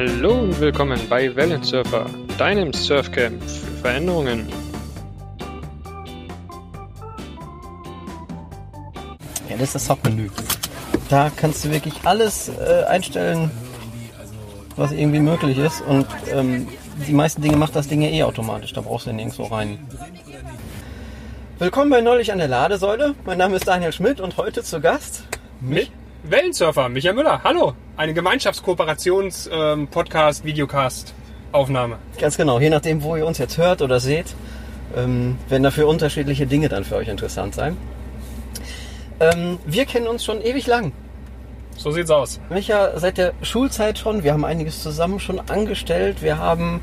Hallo und willkommen bei Wellensurfer, deinem Surfcamp für Veränderungen. Ja, das ist das Hauptmenü. Da kannst du wirklich alles äh, einstellen, was irgendwie möglich ist. Und ähm, die meisten Dinge macht das Ding ja eh automatisch. Da brauchst du ja nirgendwo rein. Willkommen bei Neulich an der Ladesäule. Mein Name ist Daniel Schmidt und heute zu Gast Mit Wellensurfer, Michael Müller. Hallo, eine Gemeinschaftskooperations-Podcast, Videocast, Aufnahme. Ganz genau, je nachdem, wo ihr uns jetzt hört oder seht, ähm, werden dafür unterschiedliche Dinge dann für euch interessant sein. Ähm, wir kennen uns schon ewig lang. So sieht's aus. Micha, seit der Schulzeit schon. Wir haben einiges zusammen schon angestellt. Wir haben,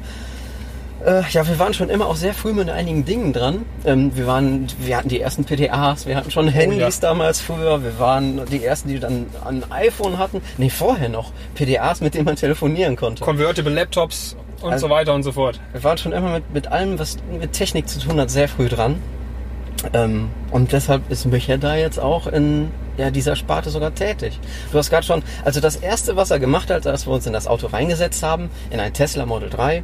ja, wir waren schon immer auch sehr früh mit einigen Dingen dran. Ähm, wir waren, wir hatten die ersten PDAs, wir hatten schon Handys damals früher. Wir waren die ersten, die dann ein iPhone hatten. Nee, vorher noch. PDAs, mit denen man telefonieren konnte. Convertible Laptops und Also- so weiter und so fort. Wir waren schon immer mit, mit allem, was mit Technik zu tun hat, sehr früh dran. Ähm, und deshalb ist Micha da jetzt auch in ja, dieser Sparte sogar tätig. Du hast gerade schon, also das erste, was er gemacht hat, als wir uns in das Auto reingesetzt haben, in ein Tesla Model 3,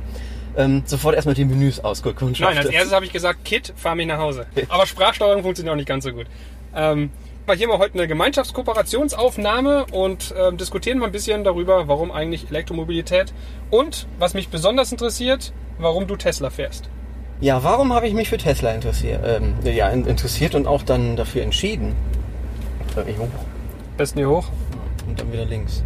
ähm, sofort erstmal die Menüs ausgekundschaftet. Nein, als erstes habe ich gesagt, Kit, fahr mich nach Hause. Aber Sprachsteuerung funktioniert auch nicht ganz so gut. Ähm, aber hier haben wir heute eine Gemeinschaftskooperationsaufnahme und ähm, diskutieren mal ein bisschen darüber, warum eigentlich Elektromobilität und, was mich besonders interessiert, warum du Tesla fährst. Ja, warum habe ich mich für Tesla interessiert, ähm, ja, in- interessiert und auch dann dafür entschieden? Äh, ich hoch Besten hier hoch. und dann wieder links.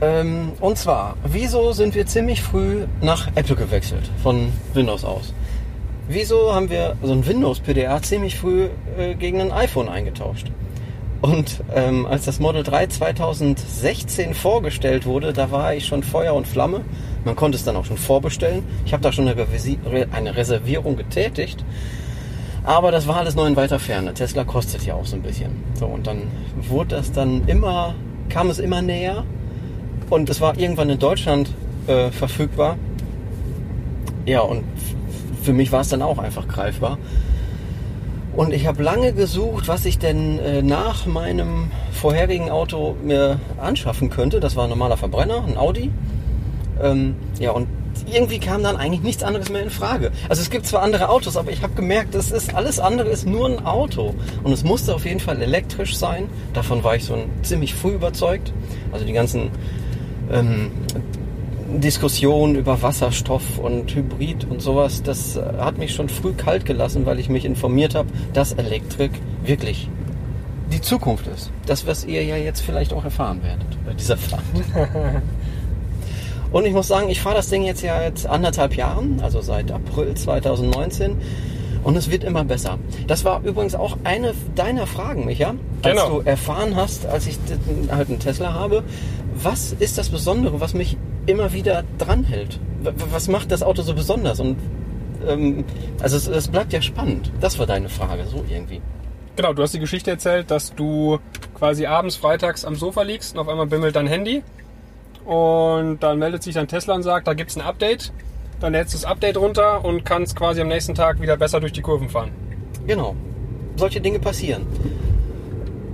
Ähm, und zwar, wieso sind wir ziemlich früh nach Apple gewechselt, von Windows aus? Wieso haben wir so ein Windows PDA ziemlich früh äh, gegen ein iPhone eingetauscht? Und ähm, als das Model 3 2016 vorgestellt wurde, da war ich schon Feuer und Flamme. Man konnte es dann auch schon vorbestellen. Ich habe da schon eine, eine Reservierung getätigt. Aber das war alles noch in weiter Ferne. Tesla kostet ja auch so ein bisschen. So, und dann wurde das dann immer, kam es immer näher. Und es war irgendwann in Deutschland äh, verfügbar. Ja, und für mich war es dann auch einfach greifbar. Und ich habe lange gesucht, was ich denn äh, nach meinem vorherigen Auto mir anschaffen könnte. Das war ein normaler Verbrenner, ein Audi. Ähm, ja, und irgendwie kam dann eigentlich nichts anderes mehr in Frage. Also es gibt zwar andere Autos, aber ich habe gemerkt, das ist alles andere ist nur ein Auto. Und es musste auf jeden Fall elektrisch sein. Davon war ich so ziemlich früh überzeugt. Also die ganzen ähm, Diskussionen über Wasserstoff und Hybrid und sowas, das äh, hat mich schon früh kalt gelassen, weil ich mich informiert habe, dass Elektrik wirklich die Zukunft ist. Das, was ihr ja jetzt vielleicht auch erfahren werdet bei dieser Fahrt. Und ich muss sagen, ich fahre das Ding jetzt ja jetzt anderthalb Jahren, also seit April 2019. Und es wird immer besser. Das war übrigens auch eine deiner Fragen, Micha. Als Genau. du erfahren hast, als ich halt einen Tesla habe, was ist das Besondere, was mich immer wieder dranhält? Was macht das Auto so besonders? Und ähm, also es, es bleibt ja spannend. Das war deine Frage, so irgendwie. Genau, du hast die Geschichte erzählt, dass du quasi abends, freitags am Sofa liegst und auf einmal bimmelt dein Handy. Und dann meldet sich dein Tesla und sagt, da gibt's ein Update. Dann lädst du das Update runter und kannst quasi am nächsten Tag wieder besser durch die Kurven fahren. Genau. Solche Dinge passieren.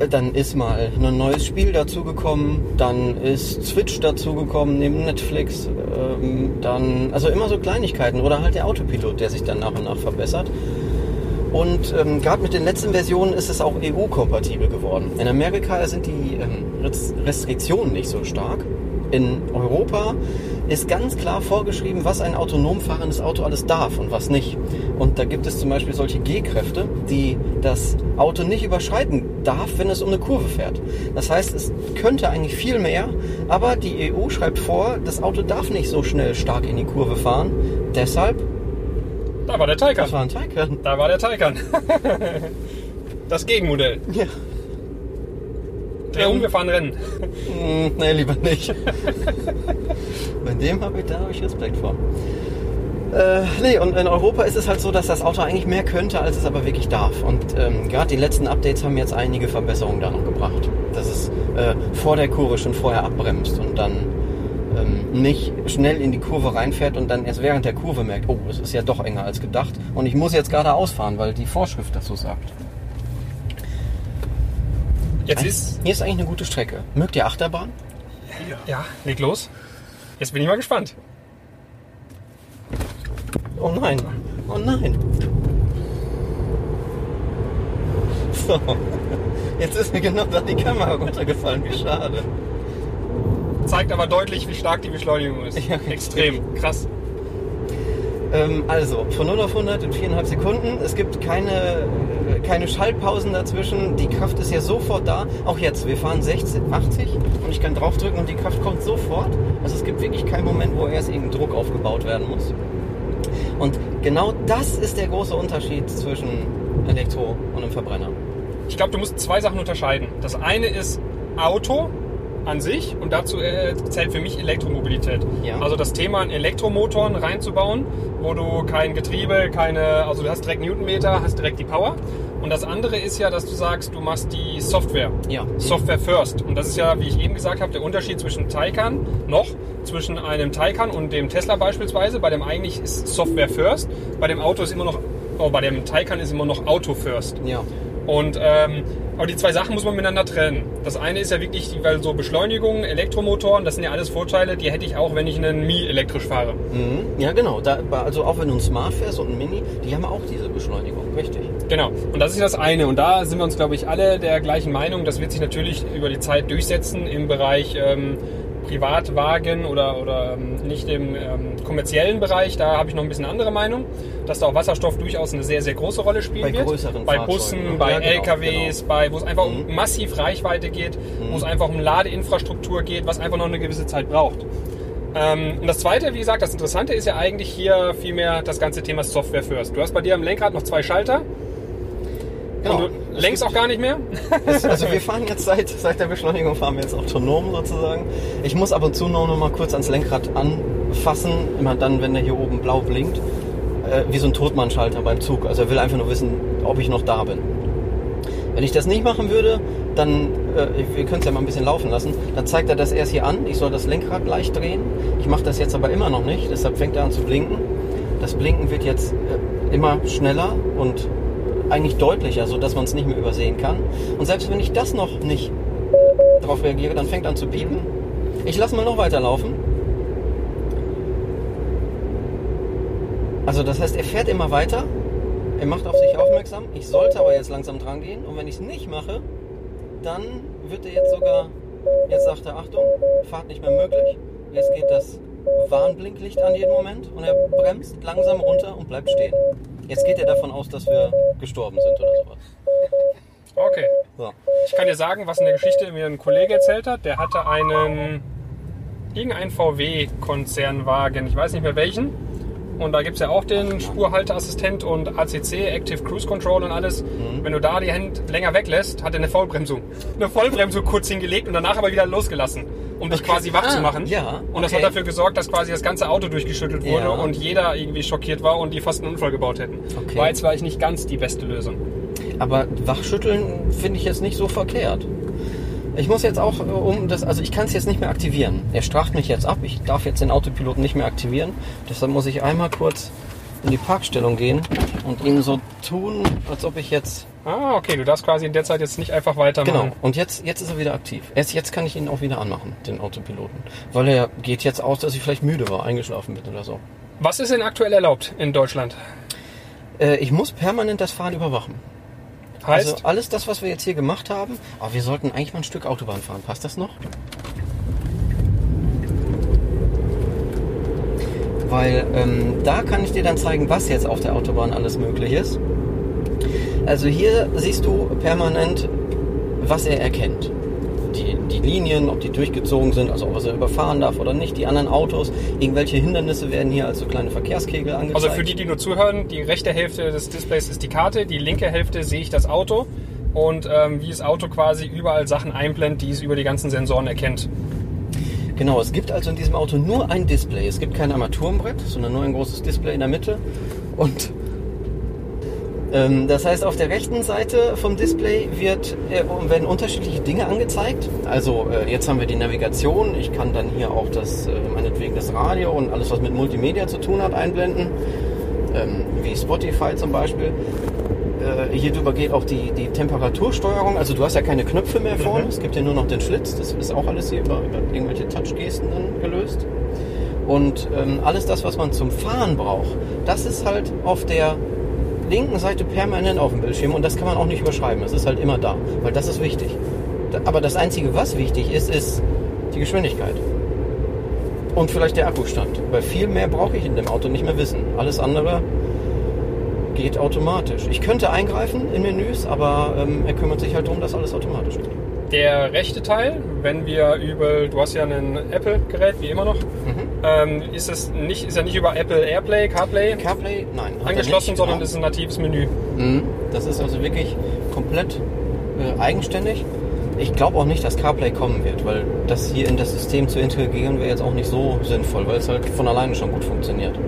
Dann ist mal ein neues Spiel dazugekommen, dann ist Switch dazugekommen neben Netflix, ähm, dann, also immer so Kleinigkeiten oder halt der Autopilot, der sich dann nach und nach verbessert. Und ähm, gerade mit den letzten Versionen ist es auch EU-kompatibel geworden. In Amerika sind die ähm, Rest- Restriktionen nicht so stark. In Europa ist ganz klar vorgeschrieben, was ein autonom fahrendes Auto alles darf und was nicht. Und da gibt es zum Beispiel solche G-Kräfte, die das Auto nicht überschreiten darf, wenn es um eine Kurve fährt. Das heißt, es könnte eigentlich viel mehr, aber die EU schreibt vor, das Auto darf nicht so schnell stark in die Kurve fahren. Deshalb, Da war der Taycan. das war ein Taycan. Da war der Taycan. das Gegenmodell. Ja. Dreh um, wir fahren Rennen. Hm, nee, lieber nicht. Bei dem habe ich, da habe ich Respekt vor. Äh, nee, und in Europa ist es halt so, dass das Auto eigentlich mehr könnte, als es aber wirklich darf. Und ähm, gerade die letzten Updates haben jetzt einige Verbesserungen da noch gebracht. Dass es äh, vor der Kurve schon vorher abbremst und dann ähm, nicht schnell in die Kurve reinfährt und dann erst während der Kurve merkt, oh, es ist ja doch enger als gedacht. Und ich muss jetzt gerade ausfahren, weil die Vorschrift dazu sagt. Jetzt ist, Hier ist eigentlich eine gute Strecke. Mögt ihr Achterbahn? Ja, leg los. Jetzt bin ich mal gespannt. Oh nein. Oh nein. So. Jetzt ist mir genau da die Kamera runtergefallen. Wie schade. Zeigt aber deutlich, wie stark die Beschleunigung ist. Ja, Extrem. Krass. Ähm, also, von 0 auf 100 in 4,5 Sekunden. Es gibt keine, äh, keine Schaltpausen dazwischen. Die Kraft ist ja sofort da. Auch jetzt, wir fahren 60, 80 und ich kann draufdrücken und die Kraft kommt sofort. Also es gibt wirklich keinen Moment, wo erst irgendein Druck aufgebaut werden muss. Und genau das ist der große Unterschied zwischen Elektro und einem Verbrenner. Ich glaube, du musst zwei Sachen unterscheiden. Das eine ist Auto an sich und dazu äh, zählt für mich Elektromobilität. Ja. Also das Thema, einen Elektromotoren reinzubauen, wo du kein Getriebe, keine, also du hast direkt Newtonmeter, hast direkt die Power. Und das andere ist ja, dass du sagst, du machst die Software. Ja. Software first. Und das ist ja, wie ich eben gesagt habe, der Unterschied zwischen Taycan noch, zwischen einem Taycan und dem Tesla beispielsweise. Bei dem eigentlich ist Software first, bei dem Auto ist immer noch, oh, bei dem Taycan ist immer noch Auto first. Ja. Und ähm, aber die zwei Sachen muss man miteinander trennen. Das eine ist ja wirklich, weil so Beschleunigung, Elektromotoren, das sind ja alles Vorteile, die hätte ich auch, wenn ich einen Mi elektrisch fahre. Mhm. Ja, genau. Da, also auch wenn du ein Smart fährst und ein Mini, die haben auch diese Beschleunigung. Richtig. Genau. Und das ist das eine. Und da sind wir uns, glaube ich, alle der gleichen Meinung. Das wird sich natürlich über die Zeit durchsetzen im Bereich ähm, Privatwagen oder, oder ähm, nicht im ähm, kommerziellen Bereich. Da habe ich noch ein bisschen andere Meinung, dass da auch Wasserstoff durchaus eine sehr, sehr große Rolle spielen Bei wird. größeren bei Bussen, bei Ja, genau, LKWs, genau. bei wo es einfach Mhm. um massiv Reichweite geht, wo es einfach um Ladeinfrastruktur geht, was einfach noch eine gewisse Zeit braucht. Ähm, und das Zweite, wie gesagt, das Interessante ist ja eigentlich hier vielmehr das ganze Thema Software first. Du hast bei dir am Lenkrad noch zwei Schalter Genau. und du lenkst auch gar nicht mehr. Also wir fahren jetzt seit, seit der Beschleunigung fahren wir jetzt autonom sozusagen. Ich muss ab und zu noch mal kurz ans Lenkrad anfassen, immer dann, wenn der hier oben blau blinkt, äh, wie so ein Totmannschalter beim Zug. Also er will einfach nur wissen, ob ich noch da bin. Wenn ich das nicht machen würde, dann, äh, wir können es ja mal ein bisschen laufen lassen, dann zeigt er das erst hier an, ich soll das Lenkrad leicht drehen. Ich mache das jetzt aber immer noch nicht, deshalb fängt er an zu blinken. Das Blinken wird jetzt äh, immer schneller und eigentlich deutlicher, sodass man es nicht mehr übersehen kann. Und selbst wenn ich das noch nicht darauf reagiere, dann fängt an zu piepen. Ich lasse mal noch weiterlaufen. Also das heißt, er fährt immer weiter, er macht auf sich aufmerksam. Ich sollte aber jetzt langsam dran gehen. Und wenn ich es nicht mache, dann wird er jetzt sogar, jetzt sagt er, Achtung, Fahrt nicht mehr möglich. Jetzt geht das Warnblinklicht an jeden Moment und er bremst langsam runter und bleibt stehen. Jetzt geht er davon aus, dass wir gestorben sind oder sowas. Okay. So. Ich kann dir sagen, was eine Geschichte mir ein Kollege erzählt hat. Der hatte einen irgendeinen VW-Konzernwagen, ich weiß nicht mehr welchen. Und da gibt es ja auch den Spurhalteassistent und ACC, Active Cruise Control und alles. Mhm. Wenn du da die Hand länger weglässt, hat er eine Vollbremsung. Eine Vollbremsung kurz hingelegt und danach aber wieder losgelassen, um dich Okay. quasi wach Ah, zu machen. ja, Und das okay. hat dafür gesorgt, dass quasi das ganze Auto durchgeschüttelt wurde Ja. und jeder irgendwie schockiert war und die fast einen Unfall gebaut hätten. Okay. War jetzt vielleicht nicht ganz die beste Lösung. Aber Wachschütteln finde ich jetzt nicht so verkehrt. Ich muss jetzt auch äh, um das, also ich kann es jetzt nicht mehr aktivieren. Er straft mich jetzt ab. Ich darf jetzt den Autopiloten nicht mehr aktivieren. Deshalb muss ich einmal kurz in die Parkstellung gehen und ihm so tun, als ob ich jetzt. Ah, okay, du darfst quasi in der Zeit jetzt nicht einfach weitermachen. Genau. Und jetzt, jetzt ist er wieder aktiv. Erst jetzt kann ich ihn auch wieder anmachen, den Autopiloten. Weil er geht jetzt aus, dass ich vielleicht müde war, eingeschlafen bin oder so. Was ist denn aktuell erlaubt in Deutschland? Äh, ich muss permanent das Fahren überwachen. Heißt, Also alles das, was wir jetzt hier gemacht haben, aber wir sollten eigentlich mal ein Stück Autobahn fahren. Passt das noch? Weil ähm, da kann ich dir dann zeigen, was jetzt auf der Autobahn alles möglich ist. Also hier siehst du permanent, was er erkennt. Die, die Linien, ob die durchgezogen sind, also ob er sie überfahren darf oder nicht. Die anderen Autos, irgendwelche Hindernisse werden hier als so kleine Verkehrskegel angezeigt. also für die, die nur zuhören, die rechte Hälfte des Displays ist die Karte, die linke Hälfte sehe ich das Auto und ähm, wie das Auto quasi überall Sachen einblendet, die es über die ganzen Sensoren erkennt. Genau, es gibt also in diesem Auto nur ein Display. Es gibt kein Armaturenbrett, sondern nur ein großes Display in der Mitte. Und das heißt, auf der rechten Seite vom Display wird, äh, werden unterschiedliche Dinge angezeigt. Also äh, jetzt haben wir die Navigation. Ich kann dann hier auch das, äh, meinetwegen das Radio und alles, was mit Multimedia zu tun hat, einblenden. Ähm, wie Spotify zum Beispiel. hier drüber geht auch die, die Temperatursteuerung. Also du hast ja keine Knöpfe mehr vorne, Mhm. es gibt ja nur noch den Schlitz. Das ist auch alles hier über, über irgendwelche Touchgesten dann gelöst. Und ähm, alles das, was man zum Fahren braucht, das ist halt auf der linken Seite permanent auf dem Bildschirm und das kann man auch nicht überschreiben. Es ist halt immer da, weil das ist wichtig. Aber das Einzige, was wichtig ist, ist die Geschwindigkeit. Und vielleicht der Akkustand. Weil viel mehr brauche ich in dem Auto nicht mehr wissen. Alles andere geht automatisch. Ich könnte eingreifen in Menüs, aber ähm, er kümmert sich halt darum, dass alles automatisch geht. Der rechte Teil, wenn wir über, du hast ja ein Apple-Gerät, wie immer noch, ähm, ist es nicht, ist ja nicht über Apple AirPlay, CarPlay CarPlay, nein. angeschlossen, nicht, sondern genau. ist ein natives Menü. Mhm. Das ist also wirklich komplett äh, eigenständig. Ich glaube auch nicht, dass CarPlay kommen wird, weil das hier in das System zu integrieren wäre jetzt auch nicht so sinnvoll, weil es halt von alleine schon gut funktioniert.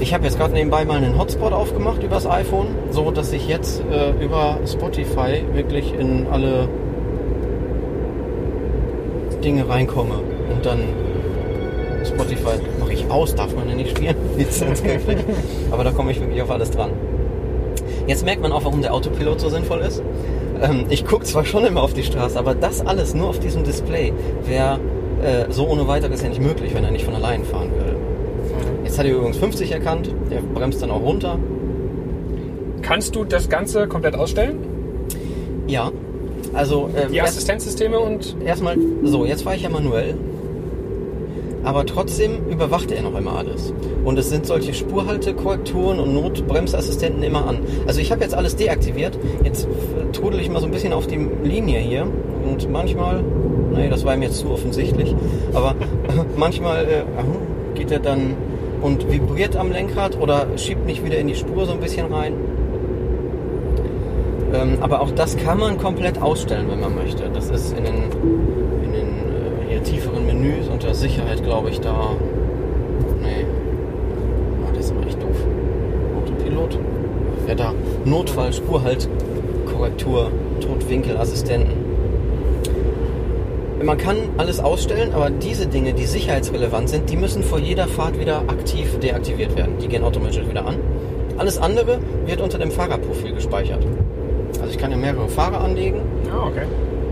Ich habe jetzt gerade nebenbei mal einen Hotspot aufgemacht übers iPhone, so dass ich jetzt äh, über Spotify wirklich in alle Dinge reinkomme und dann Spotify mache ich aus, darf man ja nicht spielen, aber da komme ich wirklich auf alles dran. Jetzt merkt man auch, warum der Autopilot so sinnvoll ist. Ähm, ich gucke zwar schon immer auf die Straße, aber das alles nur auf diesem Display wäre äh, so ohne weiteres ja nicht möglich, wenn er nicht von allein fahren würde. Jetzt hat er übrigens 50 erkannt, der bremst dann auch runter. Kannst du das Ganze komplett ausstellen? Also äh, Die Assistenzsysteme und erstmal so, jetzt fahre ich ja manuell. Aber trotzdem überwacht er noch immer alles. Und es sind solche Spurhaltekorrekturen und Notbremsassistenten immer an. Also ich habe jetzt alles deaktiviert. Jetzt trudel ich mal so ein bisschen auf die Linie hier. Und manchmal, nee, das war ihm jetzt zu offensichtlich. Aber manchmal äh, geht er dann und vibriert am Lenkrad oder schiebt mich wieder in die Spur so ein bisschen rein. Ähm, aber auch das kann man komplett ausstellen, wenn man möchte. Das ist in den, in den äh, hier tieferen Menüs unter Sicherheit, glaube ich, da. Nee. Oh, das ist aber echt doof. Autopilot. Ja, da. Notfall, Spurhalt, Korrektur, Totwinkelassistenten. Man kann alles ausstellen, aber diese Dinge, die sicherheitsrelevant sind, die müssen vor jeder Fahrt wieder aktiv deaktiviert werden. Die gehen automatisch wieder an. Alles andere wird unter dem Fahrerprofil gespeichert. Ich kann ja mehrere Fahrer anlegen ja, okay.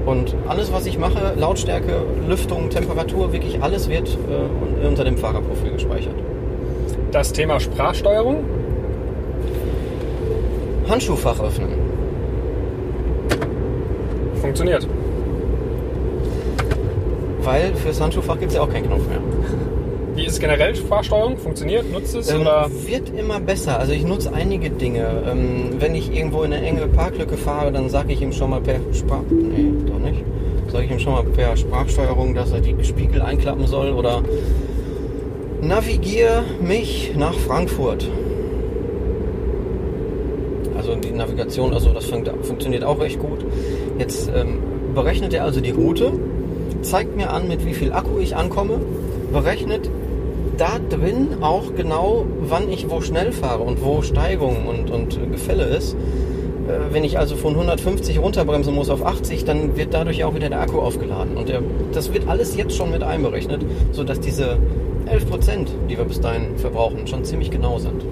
und alles, was ich mache, Lautstärke, Lüftung, Temperatur, wirklich alles wird äh, unter dem Fahrerprofil gespeichert. Das Thema Sprachsteuerung, Handschuhfach öffnen. funktioniert. Weil fürs Handschuhfach gibt es ja auch keinen Knopf mehr. Wie ist generell Sprachsteuerung? Funktioniert? Nutzt es? Ähm, oder? wird immer besser. Also ich nutze einige Dinge. Ähm, wenn ich irgendwo in eine enge Parklücke fahre, dann sage ich ihm schon mal per Sprach... Nee, doch nicht. Sage ich ihm schon mal per Sprachsteuerung, dass er die Spiegel einklappen soll oder navigier mich nach Frankfurt. Also die Navigation, also das fun funktioniert auch recht gut. Jetzt ähm, berechnet er also die Route, zeigt mir an, mit wie viel Akku ich ankomme, berechnet da drin auch genau, wann ich wo schnell fahre und wo Steigung und, und Gefälle ist. Äh, Wenn ich also von 150 runterbremsen muss auf 80, dann wird dadurch auch wieder der Akku aufgeladen. Und der, das wird alles jetzt schon mit einberechnet, sodass diese 11%, die wir bis dahin verbrauchen, schon ziemlich genau sind.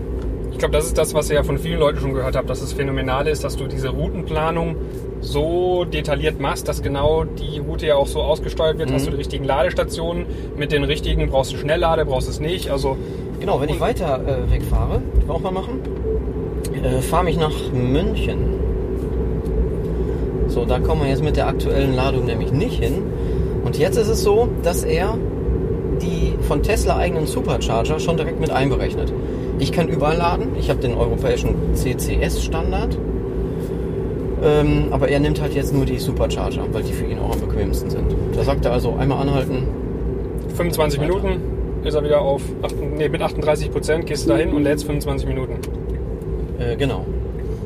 Ich glaube, das ist das, was ihr ja von vielen Leuten schon gehört habt, dass es phänomenal ist, dass du diese Routenplanung so detailliert machst, dass genau die Route ja auch so ausgesteuert wird. Hast du die richtigen Ladestationen mit den richtigen, brauchst du Schnelllade, brauchst du es nicht. Also Genau, wenn ich weiter äh, wegfahre, wir auch mal machen, äh, fahre mich nach München. So, da kommen wir jetzt mit der aktuellen Ladung nämlich nicht hin. Und jetzt ist es so, dass er die von Tesla eigenen Supercharger schon direkt mit einberechnet. Ich kann überall laden. Ich habe den europäischen CCS-Standard. Ähm, aber er nimmt halt jetzt nur die Supercharger, weil die für ihn auch am bequemsten sind. Da sagt er also einmal anhalten. 25 Weiter. Minuten ist er wieder auf, acht- nee, mit 38 Prozent gehst du dahin und lädst 25 Minuten. Äh, genau.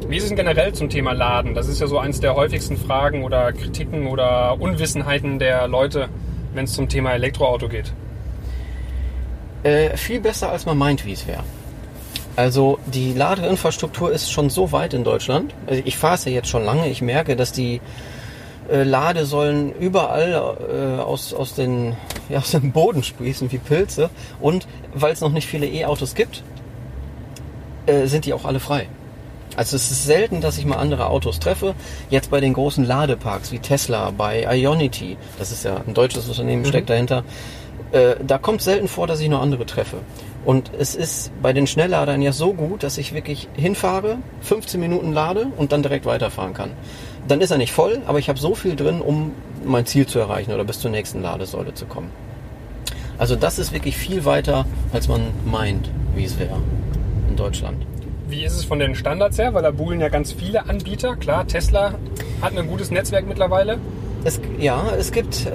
Wie ist es denn generell zum Thema Laden? Das ist ja so eins der häufigsten Fragen oder Kritiken oder Unwissenheiten der Leute, wenn es zum Thema Elektroauto geht. Äh, viel besser, als man meint, wie es wäre. Also die Ladeinfrastruktur ist schon so weit in Deutschland. Also ich fahre es ja jetzt schon lange. Ich merke, dass die äh, Ladesäulen überall äh, aus, aus, den, ja, aus dem Boden sprießen wie Pilze. Und weil es noch nicht viele E-Autos gibt, äh, sind die auch alle frei. Also es ist selten, dass ich mal andere Autos treffe. Jetzt bei den großen Ladeparks wie Tesla, bei Ionity, das ist ja ein deutsches Unternehmen, steckt dahinter. Äh, da kommt selten vor, dass ich noch andere treffe. Und es ist bei den Schnellladern ja so gut, dass ich wirklich hinfahre, 15 Minuten lade und dann direkt weiterfahren kann. Dann ist er nicht voll, aber ich habe so viel drin, um mein Ziel zu erreichen oder bis zur nächsten Ladesäule zu kommen. Also das ist wirklich viel weiter, als man meint, wie es wäre in Deutschland. Wie ist es von den Standards her? Weil da buhlen ja ganz viele Anbieter. Klar, Tesla hat ein gutes Netzwerk mittlerweile. Es, ja, es gibt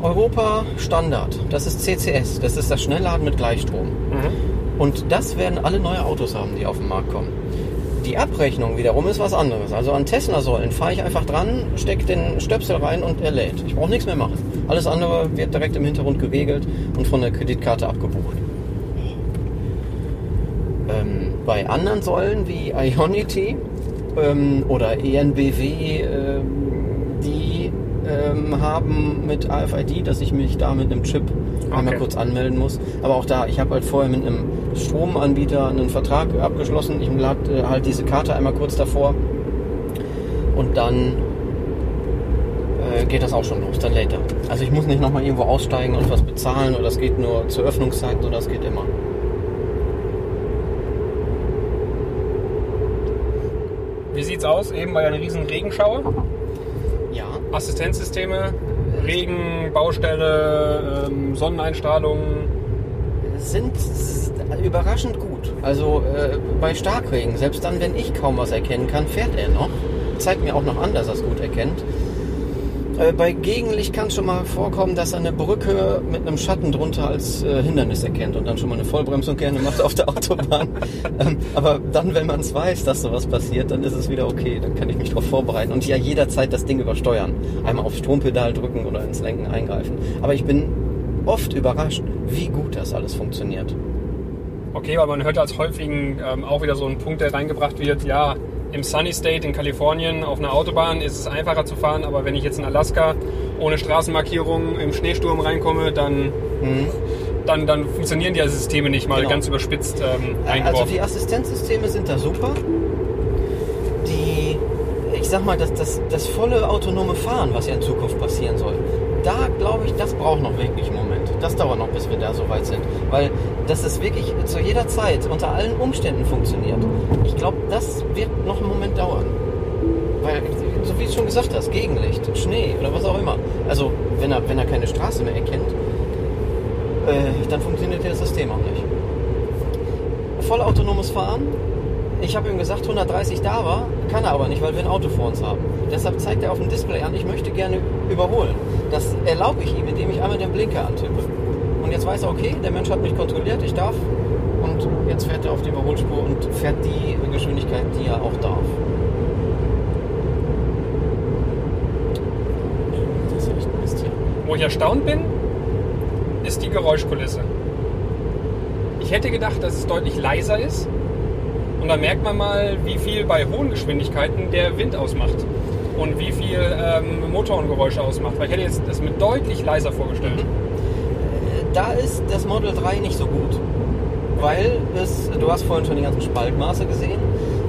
ein Europa-Standard. Das ist CCS. Das ist das Schnellladen mit Gleichstrom. Und das werden alle neue Autos haben, die auf den Markt kommen. Die Abrechnung wiederum ist was anderes. Also an Tesla-Säulen fahre ich einfach dran, stecke den Stöpsel rein und er lädt. Ich brauche nichts mehr machen. Alles andere wird direkt im Hintergrund geregelt und von der Kreditkarte abgebucht. Ähm, bei anderen Säulen wie Ionity ähm, oder ENBW, ähm, ähm, haben mit AFID, dass ich mich da mit einem Chip einmal Okay. kurz anmelden muss. Aber auch da, ich habe halt vorher mit einem Stromanbieter einen Vertrag abgeschlossen. Ich lade äh, halt diese Karte einmal kurz davor und dann äh, geht das auch schon los, dann lädt er. Also ich muss nicht nochmal irgendwo aussteigen und was bezahlen oder das geht nur zur Öffnungszeit, sondern das geht immer. Wie sieht's aus? Eben war ja eine riesen Regenschauer. Assistenzsysteme, Regen, Baustelle, ähm, Sonneneinstrahlung. sind überraschend gut. Also äh, bei Starkregen, selbst dann, wenn ich kaum was erkennen kann, fährt er noch. Zeigt mir auch noch an, dass er es gut erkennt. Äh, bei Gegenlicht kann es schon mal vorkommen, dass er eine Brücke mit einem Schatten drunter als äh, Hindernis erkennt und dann schon mal eine Vollbremsung gerne macht auf der Autobahn. ähm, aber dann, wenn man es weiß, dass sowas passiert, dann ist es wieder okay. Dann kann ich mich darauf vorbereiten und ja jederzeit das Ding übersteuern. Einmal aufs Strompedal drücken oder ins Lenken eingreifen. Aber ich bin oft überrascht, wie gut das alles funktioniert. Okay, weil man hört als häufigen ähm, auch wieder so ein Punkt, der reingebracht wird, ja, im Sunny State in Kalifornien auf einer Autobahn ist es einfacher zu fahren, aber wenn ich jetzt in Alaska ohne Straßenmarkierung im Schneesturm reinkomme, dann, dann, dann funktionieren die Systeme nicht mal Mhm. Genau. ganz überspitzt ähm, Also eingeworfen. die Assistenzsysteme sind da super. Die, ich sag mal, das, das, das volle autonome Fahren, was ja in Zukunft passieren soll, da glaube ich, das braucht noch wirklich einen Moment. Das dauert noch, bis wir da so weit sind. Weil dass es wirklich zu jeder Zeit, unter allen Umständen funktioniert. Ich glaube, das wird noch einen Moment dauern. Weil, so wie du schon gesagt hast, Gegenlicht, Schnee oder was auch immer. Also, wenn er, wenn er keine Straße mehr erkennt, äh, dann funktioniert das System auch nicht vollautonomes Fahren. Ich habe ihm gesagt, 130 da war, kann er aber nicht, weil wir ein Auto vor uns haben. Deshalb zeigt er auf dem Display an, ich möchte gerne überholen. Das erlaube ich ihm, indem ich einmal den Blinker antippe. Und jetzt weiß er, okay, der Mensch hat mich kontrolliert, ich darf. Und jetzt fährt er auf die Überholspur und fährt die Geschwindigkeit, die er auch darf. Das ist echt ein hier. Wo ich erstaunt bin, ist die Geräuschkulisse. Ich hätte gedacht, dass es deutlich leiser ist. Und da merkt man mal, wie viel bei hohen Geschwindigkeiten der Wind ausmacht. Und wie viel ähm, Motorengeräusche ausmacht. Weil ich hätte jetzt das mit deutlich leiser vorgestellt. da ist das Model 3 nicht so gut. Weil es, du hast vorhin schon die ganzen Spaltmaße gesehen.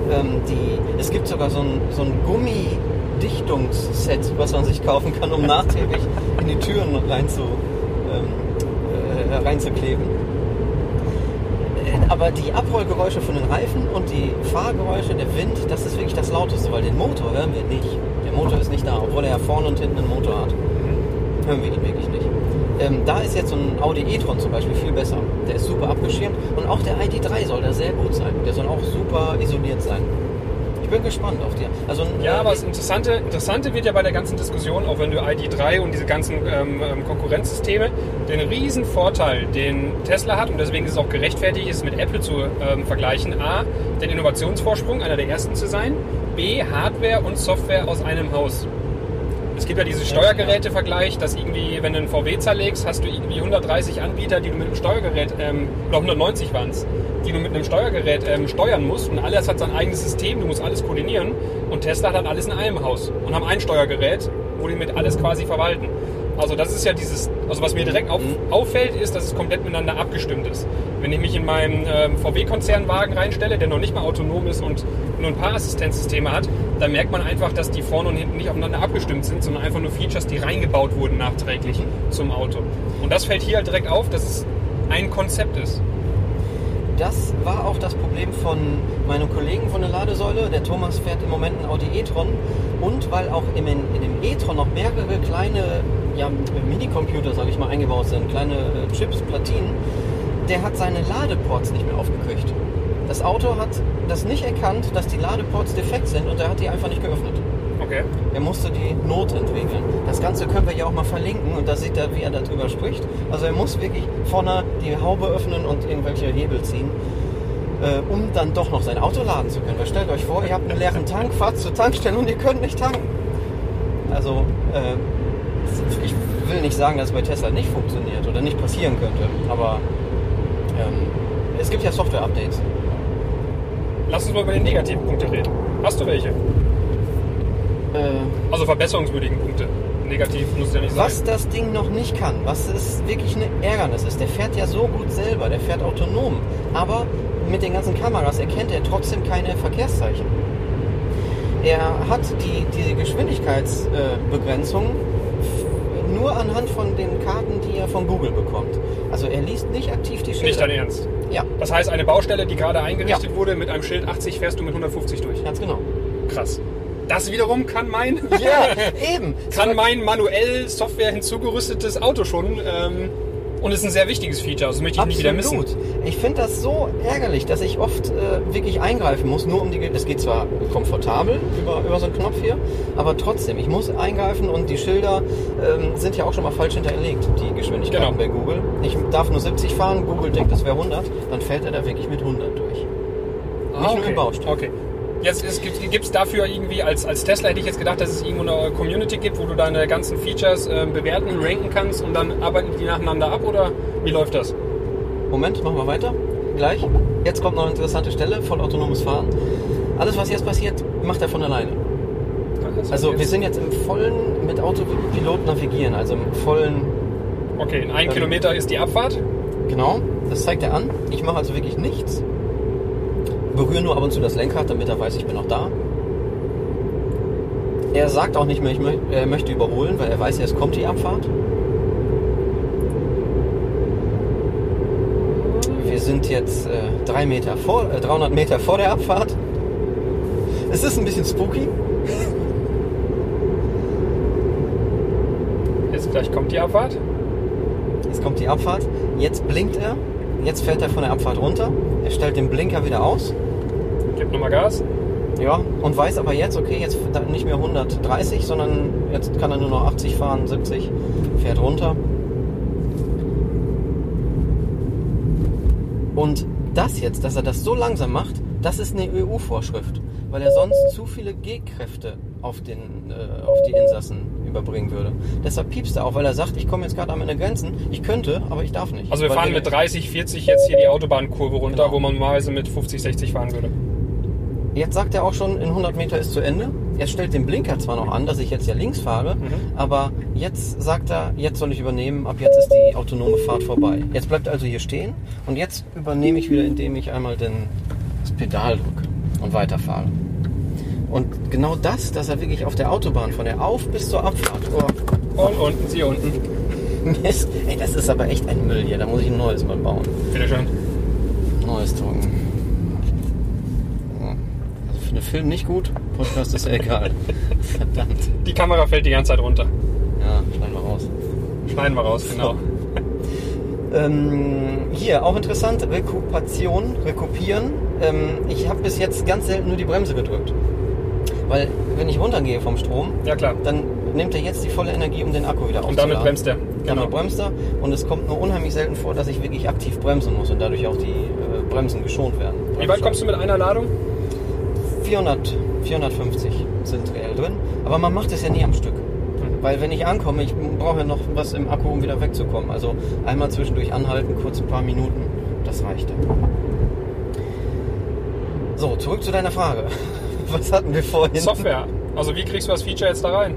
Ähm, die, es gibt sogar so ein, so ein Gummidichtungsset, was man sich kaufen kann, um nachträglich in die Türen rein zu, ähm, äh, reinzukleben. Äh, Aber die Abrollgeräusche von den Reifen und die Fahrgeräusche, der Wind, das ist wirklich das Lauteste, weil den Motor hören wir nicht. Der Motor ist nicht da, obwohl er ja vorne und hinten einen Motor hat hören wir ihn wirklich nicht. Ähm, da ist jetzt so ein Audi e-tron zum Beispiel viel besser. Der ist super abgeschirmt und auch der ID3 soll da sehr gut sein. Der soll auch super isoliert sein. Ich bin gespannt auf die. Also, Ja, aber das Interessante, Interessante wird ja bei der ganzen Diskussion, auch wenn du ID3 und diese ganzen ähm, ähm, Konkurrenzsysteme, den riesen Vorteil, den Tesla hat, und deswegen ist es auch gerechtfertigt, ist mit Apple zu ähm, vergleichen. A, den Innovationsvorsprung, einer der ersten zu sein. B, Hardware und Software aus einem Haus. Es gibt ja diesen Steuergeräte-Vergleich, dass irgendwie, wenn du einen VW zerlegst, hast du irgendwie 130 Anbieter, die du mit einem Steuergerät, ähm, oder 190 waren es, die du mit einem Steuergerät ähm, steuern musst und alles hat sein eigenes System, du musst alles koordinieren und Tesla hat dann alles in einem Haus und haben ein Steuergerät, wo die mit alles quasi verwalten. Also das ist ja dieses, also was mir direkt auf, Mhm. auffällt, ist, dass es komplett miteinander abgestimmt ist. Wenn ich mich in meinen ähm, VW-Konzernwagen reinstelle, der noch nicht mal autonom ist und nur ein paar Assistenzsysteme hat, dann merkt man einfach, dass die vorne und hinten nicht aufeinander abgestimmt sind, sondern einfach nur Features, die reingebaut wurden nachträglich zum Auto. Und das fällt hier halt direkt auf, dass es ein Konzept ist. Das war auch das Problem von meinem Kollegen von der Ladesäule. Der Thomas fährt im Moment ein Audi e-tron. Und weil auch in, in dem e-tron noch mehrere kleine ja, Minicomputer, sage ich mal, eingebaut sind, kleine äh, Chips, Platinen, der hat seine Ladeports nicht mehr aufgekriegt. Das Auto hat das nicht erkannt, dass die Ladeports defekt sind und er hat die einfach nicht geöffnet. Okay. Er musste die Not entwickeln. Das Ganze können wir ja auch mal verlinken und da sieht er, wie er darüber spricht. Also er muss wirklich vorne die Haube öffnen und irgendwelche Hebel ziehen, äh, um dann doch noch sein Auto laden zu können. Weil stellt euch vor, ihr habt einen leeren Tank, fahrt zur Tankstelle und ihr könnt nicht tanken. Also äh, ich will nicht sagen, dass es bei Tesla nicht funktioniert oder nicht passieren könnte, aber ähm, es gibt ja Software-Updates. Lass uns mal über die negativen Punkte reden. Hast du welche? Äh, Also verbesserungswürdigen Punkte. Negativ muss ja nicht sein. Was das Ding noch nicht kann, was es wirklich eine Ärgernis ist, der fährt ja so gut selber, der fährt autonom, aber mit den ganzen Kameras erkennt er trotzdem keine Verkehrszeichen. Er hat die, die Geschwindigkeitsbegrenzung f- nur anhand von den Karten, die er von Google bekommt. Also er liest nicht aktiv die Schilder. Nicht dein Ernst. Ja, Das heißt, eine Baustelle, die gerade eingerichtet Ja. wurde, mit einem Schild 80 fährst du mit 150 durch. ganz genau. Krass. Das wiederum kann mein, Ja, eben. kann mein manuell Software hinzugerüstetes Auto schon. Ähm, und ist ein sehr wichtiges Feature. Also das möchte ich nicht wieder missen. Absolut. Ich finde das so ärgerlich, dass ich oft äh, wirklich eingreifen muss, nur um die. Es geht zwar komfortabel über, über so einen Knopf hier, aber trotzdem, ich muss eingreifen und die Schilder ähm, sind ja auch schon mal falsch hinterlegt, die Geschwindigkeiten Genau. bei Google. Ich darf nur 70 fahren, Google denkt, das wäre 100, dann fällt er da wirklich mit 100 durch. Ah, nur im Baustellen. Okay. Jetzt gibt es dafür irgendwie, als, als Tesla hätte ich jetzt gedacht, dass es irgendwo eine Community gibt, wo du deine ganzen Features ähm, bewerten, ranken kannst und dann arbeiten die nacheinander ab oder wie läuft das? Moment, machen wir weiter. Gleich. Jetzt kommt noch eine interessante Stelle, vollautonomes Fahren. Alles, was jetzt passiert, macht er von alleine. Also wir sind jetzt im vollen mit Autopilot navigieren, also im vollen Okay, in einem Ähm, Kilometer ist die Abfahrt. Genau, das zeigt er an. Ich mache also wirklich nichts. Berühre nur ab und zu das Lenkrad, damit er weiß, ich bin noch da. Er sagt auch nicht mehr, ich mö er möchte überholen, weil er weiß, jetzt kommt die Abfahrt. Wir sind jetzt äh, drei Meter vor, äh, 300 Meter vor der Abfahrt. Es ist ein bisschen spooky. Jetzt gleich kommt die Abfahrt. Jetzt kommt die Abfahrt. Jetzt blinkt er. Jetzt fällt er von der Abfahrt runter. Er stellt den Blinker wieder aus. Gibt nochmal Gas. Ja, und weiß aber jetzt, okay, jetzt nicht mehr 130, sondern jetzt kann er nur noch 80 fahren, 70, fährt runter. Und das jetzt, dass er das so langsam macht, das ist eine EU-Vorschrift, weil er sonst zu viele G-Kräfte auf, den, äh, auf die Insassen überbringen würde. Deshalb piepst er auch, weil er sagt, ich komme jetzt gerade an meine Grenzen. Ich könnte, aber ich darf nicht. Also wir fahren mit 30, 40 jetzt hier die Autobahnkurve runter, Genau. wo man normalerweise mit 50, 60 fahren würde. Jetzt sagt er auch schon, in 100 Meter ist zu Ende. Er stellt den Blinker zwar noch an, dass ich jetzt ja links fahre, Mhm. aber jetzt sagt er, jetzt soll ich übernehmen, ab jetzt ist die autonome Fahrt vorbei. Jetzt bleibt er also hier stehen und jetzt übernehme ich wieder, indem ich einmal den, das Pedal drücke und weiterfahre. Und genau das, dass er wirklich auf der Autobahn von der Auf- bis zur Abfahrt, oh, Und unten, sie unten. Mist, ey, das ist aber echt ein Müll hier, da muss ich ein neues mal bauen. Bitte schön. Neues drucken. Also für den Film nicht gut, Podcast ist ja egal. Verdammt. Die Kamera fällt die ganze Zeit runter. Ja, schneiden wir raus. Schneiden wir raus, genau. Ähm, hier, auch interessant, Rekupation, Rekupieren. Ähm, ich habe bis jetzt ganz selten nur die Bremse gedrückt. Weil, wenn ich runtergehe vom Strom, Ja klar. dann nimmt er jetzt die volle Energie, um den Akku wieder Und aufzuladen. damit bremst er. Damit bremst er. Und es kommt nur unheimlich selten vor, dass ich wirklich aktiv bremsen muss und dadurch auch die äh, Bremsen geschont werden. Wie weit kommst du mit einer Ladung? 400, 450 sind reell drin. Aber man macht es ja nie am Stück. Weil wenn ich ankomme, ich brauche ja noch was im Akku, um wieder wegzukommen. Also einmal zwischendurch anhalten, kurz ein paar Minuten, das reicht dann. So, zurück zu deiner Frage. Was hatten wir vorhin? Software. Also wie kriegst du das Feature jetzt da rein?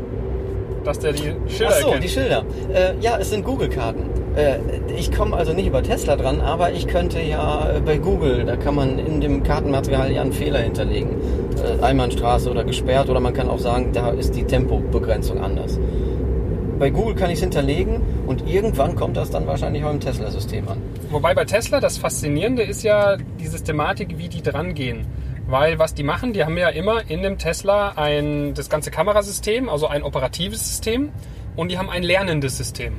dass der die Schilder Ach so, erkennt. die Schilder. Äh, ja, es sind Google-Karten. Äh, ich komme also nicht über Tesla dran, aber ich könnte ja äh, bei Google, da kann man in dem Kartenmaterial ja einen Fehler hinterlegen. Äh, Einbahnstraße oder gesperrt oder man kann auch sagen, da ist die Tempobegrenzung anders. Bei Google kann ich es hinterlegen und irgendwann kommt das dann wahrscheinlich auch im Tesla-System an. Wobei bei Tesla das Faszinierende ist ja die Systematik, wie die dran gehen. Weil was die machen, die haben ja immer in dem Tesla ein, das ganze Kamerasystem, also ein operatives System und die haben ein lernendes System.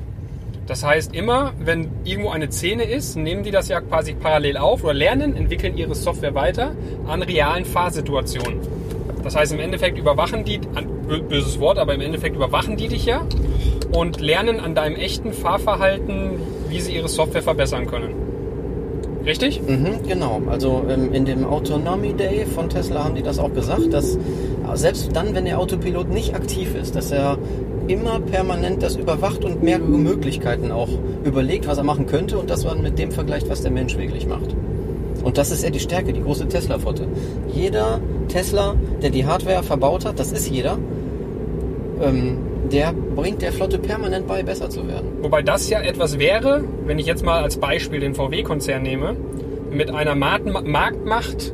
Das heißt, immer, wenn irgendwo eine Szene ist, nehmen die das ja quasi parallel auf oder lernen, entwickeln ihre Software weiter an realen Fahrsituationen. Das heißt, im Endeffekt überwachen die, böses Wort, aber im Endeffekt überwachen die dich ja und lernen an deinem echten Fahrverhalten, wie sie ihre Software verbessern können. Richtig? Mhm, genau. Also ähm, in dem Autonomy Day von Tesla haben die das auch gesagt, dass selbst dann, wenn der Autopilot nicht aktiv ist, dass er immer permanent das überwacht und mehrere Möglichkeiten auch überlegt, was er machen könnte und das man mit dem vergleicht, was der Mensch wirklich macht. Und das ist ja die Stärke, die große Tesla-Flotte. Jeder Tesla, der die Hardware verbaut hat, das ist jeder, ähm, der bringt der Flotte permanent bei, besser zu werden. Wobei das ja etwas wäre, wenn ich jetzt mal als Beispiel den VW-Konzern nehme, mit einer Marktmacht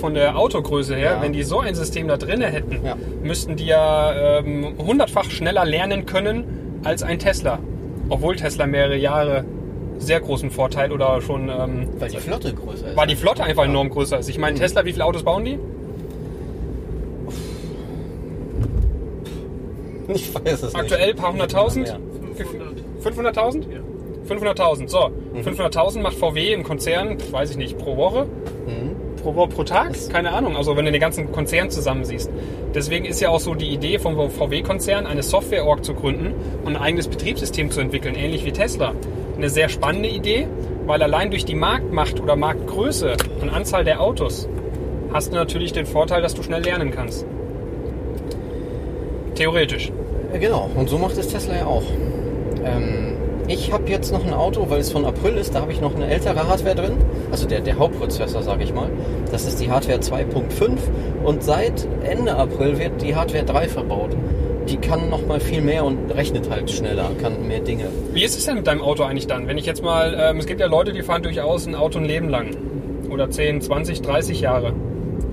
von der Autogröße her, Ja. wenn die so ein System da drinne hätten, Ja. müssten die ja ähm, hundertfach schneller lernen können als ein Tesla. Obwohl Tesla mehrere Jahre sehr großen Vorteil oder schon ähm, Weil die Flotte größer ist. weil die Flotte einfach enorm größer ist. Ich meine, Tesla, wie viele Autos bauen die? Ich weiß es Aktuell ein nicht. paar hunderttausend? Ja. 500.000? 500.000, so. 500.000 macht VW im Konzern, weiß ich nicht, pro Woche? Pro Woche, pro Tag? Keine Ahnung, also wenn du den ganzen Konzern zusammensiehst. Deswegen ist ja auch so die Idee vom VW-Konzern, eine Software-Org zu gründen und ein eigenes Betriebssystem zu entwickeln, ähnlich wie Tesla. Eine sehr spannende Idee, weil allein durch die Marktmacht oder Marktgröße und Anzahl der Autos hast du natürlich den Vorteil, dass du schnell lernen kannst. Theoretisch. Genau, und so macht es Tesla ja auch. Ähm, ich habe jetzt noch ein Auto, weil es von April ist, da habe ich noch eine ältere Hardware drin. Also der, der Hauptprozessor, sage ich mal. Das ist die Hardware 2.5 und seit Ende April wird die Hardware 3 verbaut. Die kann noch mal viel mehr und rechnet halt schneller, kann mehr Dinge. Wie ist es denn mit deinem Auto eigentlich dann? Wenn ich jetzt mal, ähm, es gibt ja Leute, die fahren durchaus ein Auto ein Leben lang. Oder 10, 20, 30 Jahre.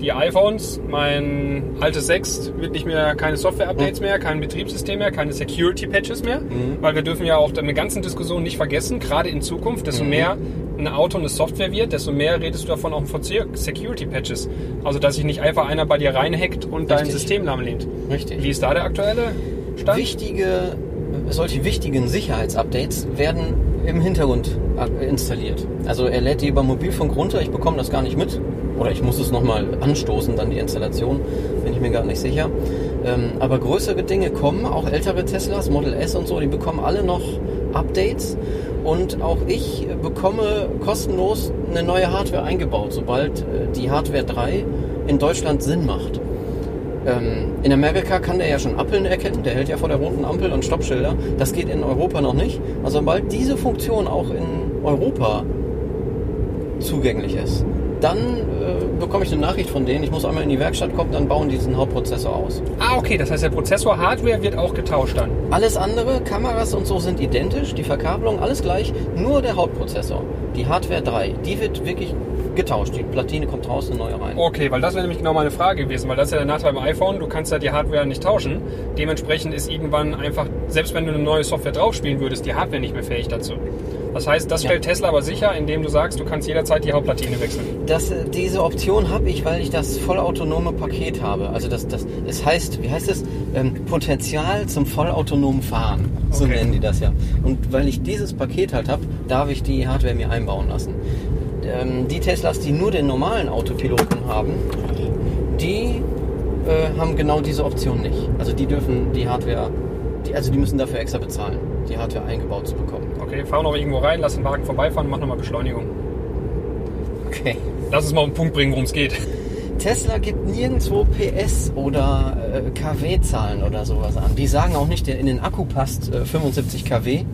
Die iPhones, mein altes 6, wird nicht mehr keine Software-Updates mehr, kein Betriebssystem mehr, keine Security-Patches mehr. Weil wir dürfen ja auch eine ganzen Diskussion nicht vergessen, gerade in Zukunft, desto mehr ein Auto eine Software wird, desto mehr redest du davon auch von Security-Patches. Also, dass sich nicht einfach einer bei dir reinhackt und dein Richtig. System lahmlehnt. Richtig. Wie ist da der aktuelle Stand? Wichtige, solche wichtigen Sicherheitsupdates werden im Hintergrund installiert. Also er lädt die über Mobilfunk runter, ich bekomme das gar nicht mit. Oder ich muss es nochmal anstoßen, dann die Installation, bin ich mir gar nicht sicher. Ähm, aber größere Dinge kommen, auch ältere Teslas, Model S und so, die bekommen alle noch Updates. Und auch ich bekomme kostenlos eine neue Hardware eingebaut, sobald äh, die Hardware 3 in Deutschland Sinn macht. Ähm, in Amerika kann der ja schon Ampeln erkennen, der hält ja vor der roten Ampel und Stoppschilder. Das geht in Europa noch nicht. Also sobald diese Funktion auch in Europa zugänglich ist, dann äh, bekomme ich eine Nachricht von denen, ich muss einmal in die Werkstatt kommen, dann bauen die diesen Hauptprozessor aus. Ah, okay, das heißt, der Prozessor Hardware wird auch getauscht dann. Alles andere, Kameras und so sind identisch, die Verkabelung, alles gleich, nur der Hauptprozessor, die Hardware 3, die wird wirklich getauscht. Die Platine kommt raus, eine neue rein. Okay, weil das wäre nämlich genau meine Frage gewesen, weil das ist ja der Nachteil beim iPhone, du kannst ja die Hardware nicht tauschen. Dementsprechend ist irgendwann einfach, selbst wenn du eine neue Software draufspielen würdest, die Hardware nicht mehr fähig dazu. Das heißt, das Ja. stellt Tesla aber sicher, indem du sagst, du kannst jederzeit die Hauptplatine wechseln. Das, äh, diese Option habe ich, weil ich das vollautonome Paket habe. Also das, das, es heißt, wie heißt es? Ähm, Potenzial zum vollautonomen Fahren. So Okay. nennen die das ja. Und weil ich dieses Paket halt habe, darf ich die Hardware mir einbauen lassen. Ähm, die Teslas, die nur den normalen Autopiloten haben, die äh, haben genau diese Option nicht. Also die dürfen die Hardware, die, also die müssen dafür extra bezahlen, die Hardware eingebaut zu bekommen. Okay, fahr noch irgendwo rein, lass den Wagen vorbeifahren und mach nochmal Beschleunigung. Okay. Lass uns mal auf den Punkt bringen, worum es geht. Tesla gibt nirgendwo PS oder äh, KW-Zahlen oder sowas an. Die sagen auch nicht, der in den Akku passt äh, 75 kW,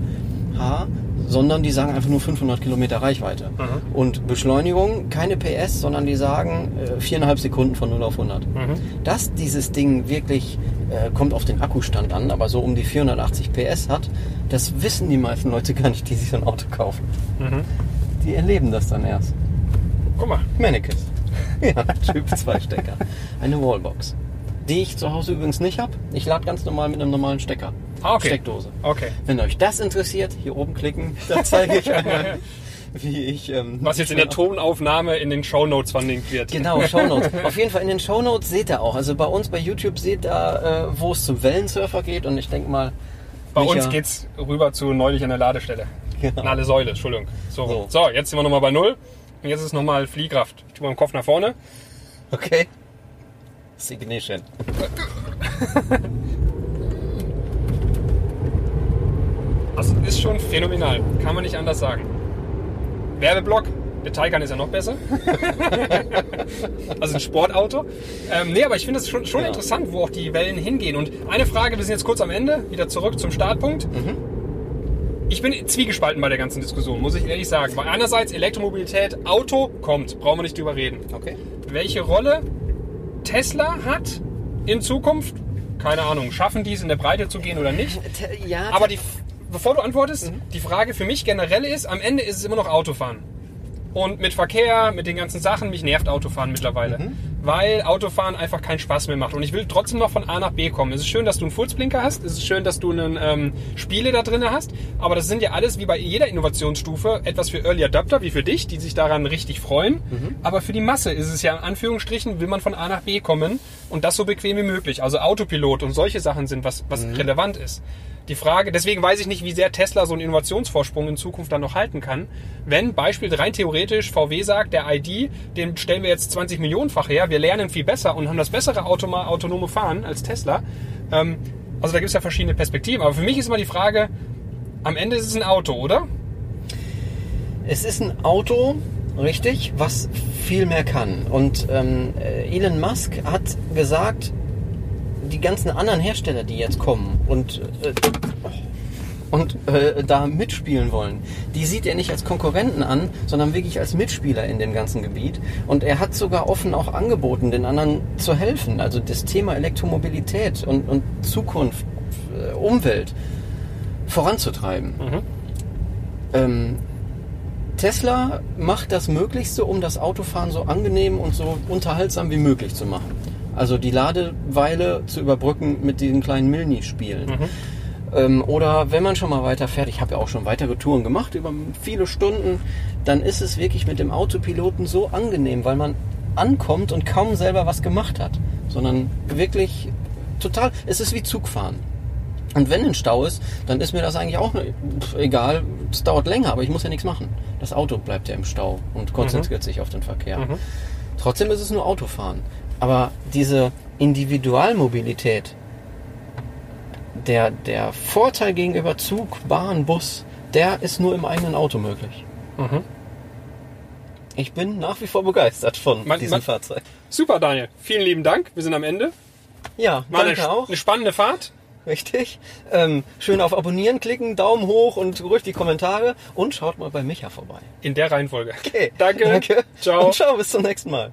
H, sondern die sagen einfach nur 500 Kilometer Reichweite. Mhm. Und Beschleunigung, keine PS, sondern die sagen äh, viereinhalb Sekunden von 0 auf 100. Mhm. Dass dieses Ding wirklich, äh, kommt auf den Akkustand an, aber so um die 480 PS hat, das wissen die meisten Leute gar nicht, die sich so ein Auto kaufen. Mhm. Die erleben das dann erst. Guck mal. Mannequins. Ja, Typ 2 Stecker. Eine Wallbox. Die ich zu Hause übrigens nicht habe. Ich lade ganz normal mit einem normalen Stecker. Ah, okay. Steckdose. Okay. Wenn euch das interessiert, hier oben klicken, da zeige ich einmal, wie ich. Ähm, Was jetzt in der Tonaufnahme in den Shownotes verlinkt wird. Genau, Shownotes. Auf jeden Fall in den Shownotes seht ihr auch. Also bei uns bei YouTube seht ihr, äh, wo es zum Wellensurfer geht. Und ich denke mal, Bei Micha- uns geht's rüber zu neulich an der Ladestelle. Genau. Na, alle Säule, Entschuldigung. So. So. so. jetzt sind wir nochmal bei Null. Und jetzt ist nochmal Fliehkraft. Ich tue mal den Kopf nach vorne. Okay. Ignition. Das ist schon phänomenal. Kann man nicht anders sagen. Werbeblock. Der Taycan ist ja noch besser. also ein Sportauto. Ähm, nee, aber ich finde es schon, schon Ja. interessant, wo auch die Wellen hingehen. Und eine Frage, wir sind jetzt kurz am Ende, wieder zurück zum Startpunkt. Ich bin zwiegespalten bei der ganzen Diskussion, muss ich ehrlich sagen. Weil einerseits Elektromobilität, Auto kommt, brauchen wir nicht drüber reden. Okay. Welche Rolle Tesla hat in Zukunft, keine Ahnung, schaffen die es in der Breite zu gehen oder nicht? Ja, Aber die, bevor du antwortest, die Frage für mich generell ist, am Ende ist es immer noch Autofahren. Und mit Verkehr, mit den ganzen Sachen, mich nervt Autofahren mittlerweile. Weil Autofahren einfach keinen Spaß mehr macht. Und ich will trotzdem noch von A nach B kommen. Es ist schön, dass du einen Furzblinker hast. Es ist schön, dass du einen ähm, Spiele da drin hast. Aber das sind ja alles, wie bei jeder Innovationsstufe, etwas für Early Adapter, wie für dich, die sich daran richtig freuen. Aber für die Masse ist es ja in Anführungsstrichen, will man von A nach B kommen. Und das so bequem wie möglich. Also Autopilot und solche Sachen sind, was, was relevant ist. Die Frage, deswegen weiß ich nicht, wie sehr Tesla so einen Innovationsvorsprung in Zukunft dann noch halten kann. Wenn, Beispiel rein theoretisch, VW sagt, der ID, den stellen wir jetzt 20 Millionenfach her, wir lernen viel besser und haben das bessere autonome Fahren als Tesla. Ähm, also da gibt es ja verschiedene Perspektiven. Aber für mich ist immer die Frage, am Ende ist es ein Auto, oder? Es ist ein Auto, richtig, was viel mehr kann. Und ähm, äh, Elon Musk hat gesagt, die ganzen anderen Hersteller, die jetzt kommen und, äh, und äh, da mitspielen wollen, die sieht er nicht als Konkurrenten an, sondern wirklich als Mitspieler in dem ganzen Gebiet. Und er hat sogar offen auch angeboten, den anderen zu helfen. Also das Thema Elektromobilität und, und Zukunft, äh, Umwelt voranzutreiben. Ähm, Tesla macht das Möglichste, um das Autofahren so angenehm und so unterhaltsam wie möglich zu machen. Also die Ladeweile zu überbrücken mit diesen kleinen Milni-Spielen. Ähm, oder wenn man schon mal weiter fährt, ich habe ja auch schon weitere Touren gemacht über viele Stunden, dann ist es wirklich mit dem Autopiloten so angenehm, weil man ankommt und kaum selber was gemacht hat, sondern wirklich total, es ist wie Zugfahren. Und wenn ein Stau ist, dann ist mir das eigentlich auch egal. Es dauert länger, aber ich muss ja nichts machen. Das Auto bleibt ja im Stau und konzentriert sich auf den Verkehr. Trotzdem ist es nur Autofahren. Aber diese Individualmobilität, der, der Vorteil gegenüber Zug, Bahn, Bus, der ist nur im eigenen Auto möglich. Mhm. Ich bin nach wie vor begeistert von Man- diesem man- Fahrzeug. Super, Daniel. Vielen lieben Dank. Wir sind am Ende. Ja, War eine, danke auch. eine spannende Fahrt. Richtig. Ähm, schön auf Abonnieren klicken, Daumen hoch und ruhig die Kommentare und schaut mal bei Micha vorbei. In der Reihenfolge. Okay. Danke. Danke. Ciao. Und ciao, bis zum nächsten Mal.